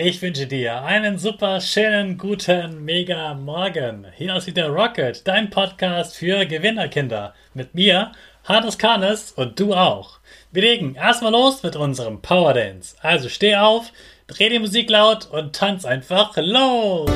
Ich wünsche dir einen super schönen, guten, mega Morgen. Hier ist wieder Rocket, dein Podcast für Gewinnerkinder. Mit mir, Hannes Karnes und du auch. Wir legen erstmal los mit unserem Power Dance. Also steh auf, dreh die Musik laut und tanz einfach los.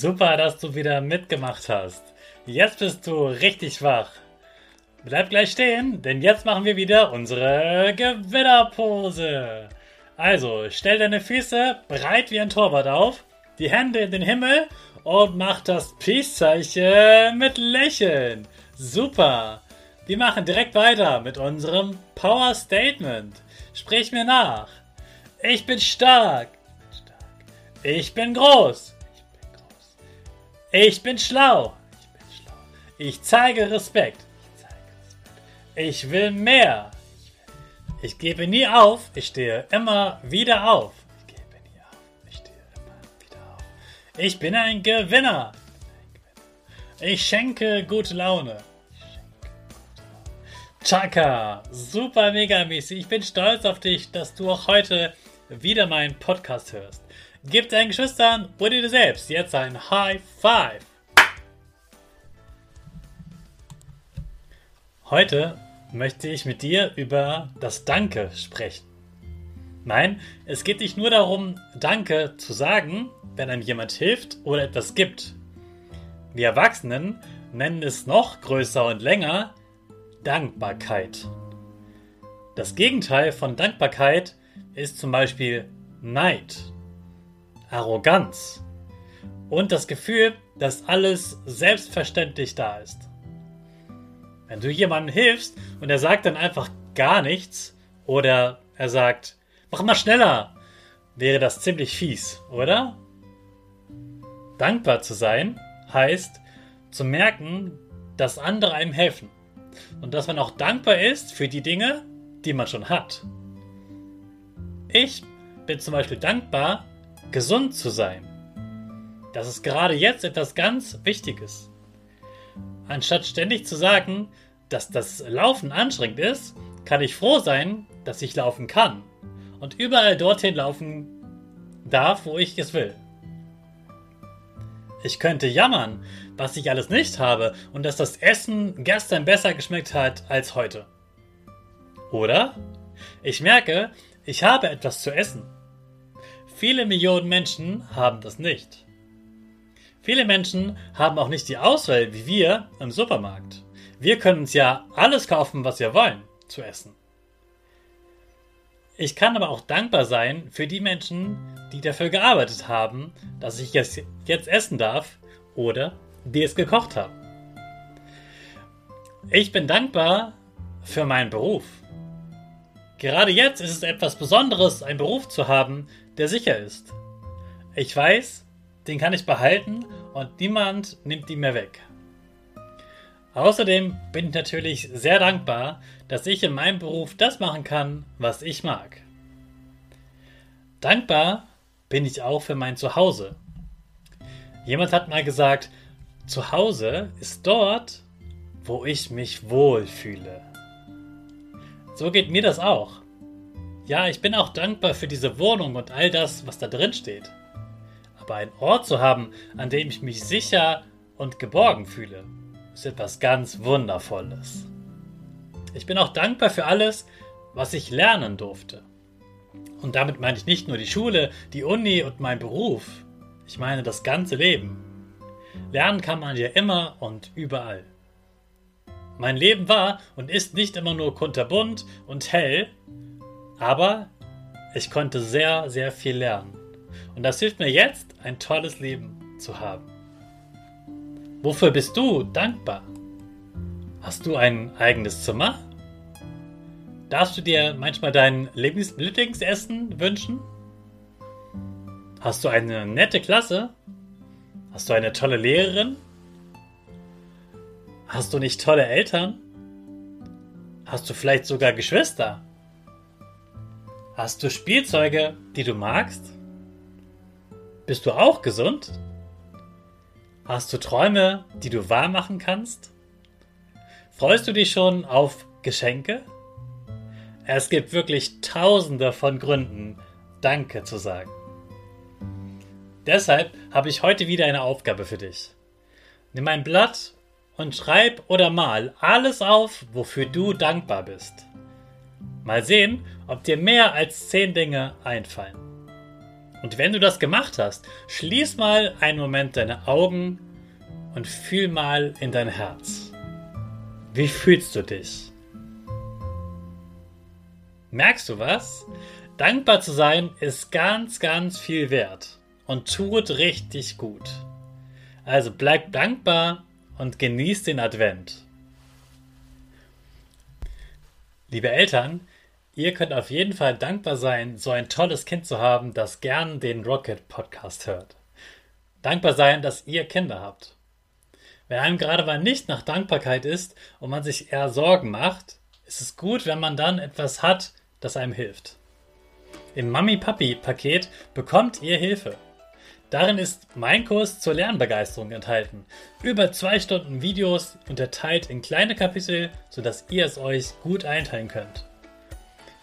Super, dass du wieder mitgemacht hast. Jetzt bist du richtig wach. Bleib gleich stehen, denn jetzt machen wir wieder unsere Gewinnerpose. Also, stell deine Füße breit wie ein Torwart auf, die Hände in den Himmel und mach das Peace-Zeichen mit Lächeln. Super. Wir machen direkt weiter mit unserem Power Statement. Sprich mir nach. Ich bin stark. Ich bin groß. Ich bin schlau. Ich bin schlau. Ich zeige Respekt. Ich zeige Respekt. Ich will mehr. Ich, gebe nie auf. Ich stehe immer wieder auf. Ich gebe nie auf. Ich stehe immer wieder auf. Ich bin ein Gewinner. Ich schenke gute Laune. Chaka, super mega mäßig. Ich bin stolz auf dich, dass du auch heute wieder meinen Podcast hörst. Gib deinen Geschwistern oder dir selbst jetzt ein High Five. Heute möchte ich mit dir über das Danke sprechen. Nein, es geht nicht nur darum, Danke zu sagen, wenn einem jemand hilft oder etwas gibt. Wir Erwachsenen nennen es noch größer und länger Dankbarkeit. Das Gegenteil von Dankbarkeit ist zum Beispiel Neid. Arroganz und das Gefühl, dass alles selbstverständlich da ist. Wenn du jemandem hilfst und er sagt dann einfach gar nichts oder er sagt, mach mal schneller, wäre das ziemlich fies, oder? Dankbar zu sein heißt zu merken, dass andere einem helfen und dass man auch dankbar ist für die Dinge, die man schon hat. Ich bin zum Beispiel dankbar, gesund zu sein. Das ist gerade jetzt etwas ganz Wichtiges. Anstatt ständig zu sagen, dass das Laufen anstrengend ist, kann ich froh sein, dass ich laufen kann und überall dorthin laufen darf, wo ich es will. Ich könnte jammern, was ich alles nicht habe und dass das Essen gestern besser geschmeckt hat als heute. Oder ich merke, ich habe etwas zu essen Viele Millionen Menschen haben das nicht. Viele Menschen haben auch nicht die Auswahl wie wir im Supermarkt. Wir können uns ja alles kaufen, was wir wollen, zu essen. Ich kann aber auch dankbar sein für die Menschen, die dafür gearbeitet haben, dass ich es jetzt essen darf oder die es gekocht haben. Ich bin dankbar für meinen Beruf. Gerade jetzt ist es etwas Besonderes, einen Beruf zu haben, der sicher ist. Ich weiß, den kann ich behalten und niemand nimmt ihn mir weg. Außerdem bin ich natürlich sehr dankbar, dass ich in meinem Beruf das machen kann, was ich mag. Dankbar bin ich auch für mein Zuhause. Jemand hat mal gesagt, Zuhause ist dort, wo ich mich wohlfühle. So geht mir das auch. Ja, ich bin auch dankbar für diese Wohnung und all das, was da drin steht. Aber einen Ort zu haben, an dem ich mich sicher und geborgen fühle, ist etwas ganz Wundervolles. Ich bin auch dankbar für alles, was ich lernen durfte. Und damit meine ich nicht nur die Schule, die Uni und meinen Beruf. Ich meine das ganze Leben. Lernen kann man ja immer und überall. Mein Leben war und ist nicht immer nur kunterbunt und hell, aber ich konnte sehr, sehr viel lernen. Und das hilft mir jetzt, ein tolles Leben zu haben. Wofür bist du dankbar? Hast du ein eigenes Zimmer? Darfst du dir manchmal dein Lieblings Lieblingsessen wünschen? Hast du eine nette Klasse? Hast du eine tolle Lehrerin? Hast du nicht tolle Eltern? Hast du vielleicht sogar Geschwister? Hast du Spielzeuge, die du magst? Bist du auch gesund? Hast du Träume, die du wahr machen kannst? Freust du dich schon auf Geschenke? Es gibt wirklich tausende von Gründen, Danke zu sagen. Deshalb habe ich heute wieder eine Aufgabe für dich. Nimm ein Blatt und schreib oder mal alles auf, wofür du dankbar bist. Mal sehen, ob dir mehr als zehn Dinge einfallen. Und wenn du das gemacht hast, schließ mal einen Moment deine Augen und fühl mal in dein Herz. Wie fühlst du dich? Merkst du was? Dankbar zu sein ist ganz, ganz viel wert und tut richtig gut. Also bleib dankbar und genießt den Advent. Liebe Eltern, ihr könnt auf jeden Fall dankbar sein, so ein tolles Kind zu haben, das gern den Rocket Podcast hört. Dankbar sein, dass ihr Kinder habt. Wenn einem gerade mal nicht nach Dankbarkeit ist und man sich eher Sorgen macht, ist es gut, wenn man dann etwas hat, das einem hilft. Im Mami-Papi-Paket bekommt ihr Hilfe. Darin ist mein Kurs zur Lernbegeisterung enthalten. Über zwei Stunden Videos unterteilt in kleine Kapitel, sodass ihr es euch gut einteilen könnt.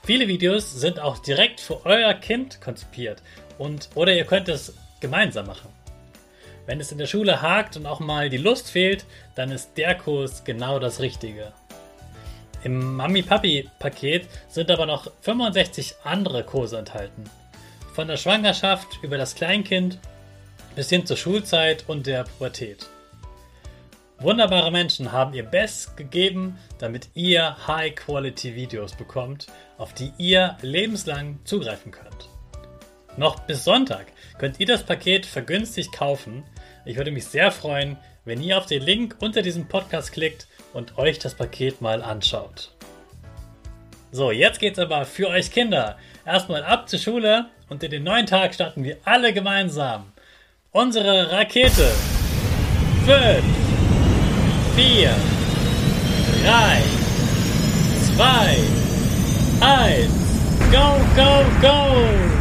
Viele Videos sind auch direkt für euer Kind konzipiert und oder ihr könnt es gemeinsam machen. Wenn es in der Schule hakt und auch mal die Lust fehlt, dann ist der Kurs genau das Richtige. Im Mami-Papi-Paket sind aber noch 65 andere Kurse enthalten. Von der Schwangerschaft über das Kleinkind bis hin zur Schulzeit und der Pubertät. Wunderbare Menschen haben ihr Bestes gegeben, damit ihr High-Quality-Videos bekommt, auf die ihr lebenslang zugreifen könnt. Noch bis Sonntag könnt ihr das Paket vergünstigt kaufen. Ich würde mich sehr freuen, wenn ihr auf den Link unter diesem Podcast klickt und euch das Paket mal anschaut. So, jetzt geht's aber für euch Kinder. Erstmal ab zur Schule und in den neuen Tag starten wir alle gemeinsam. Unsere Rakete. 5, 4, 3, 2, 1. Go, go, go!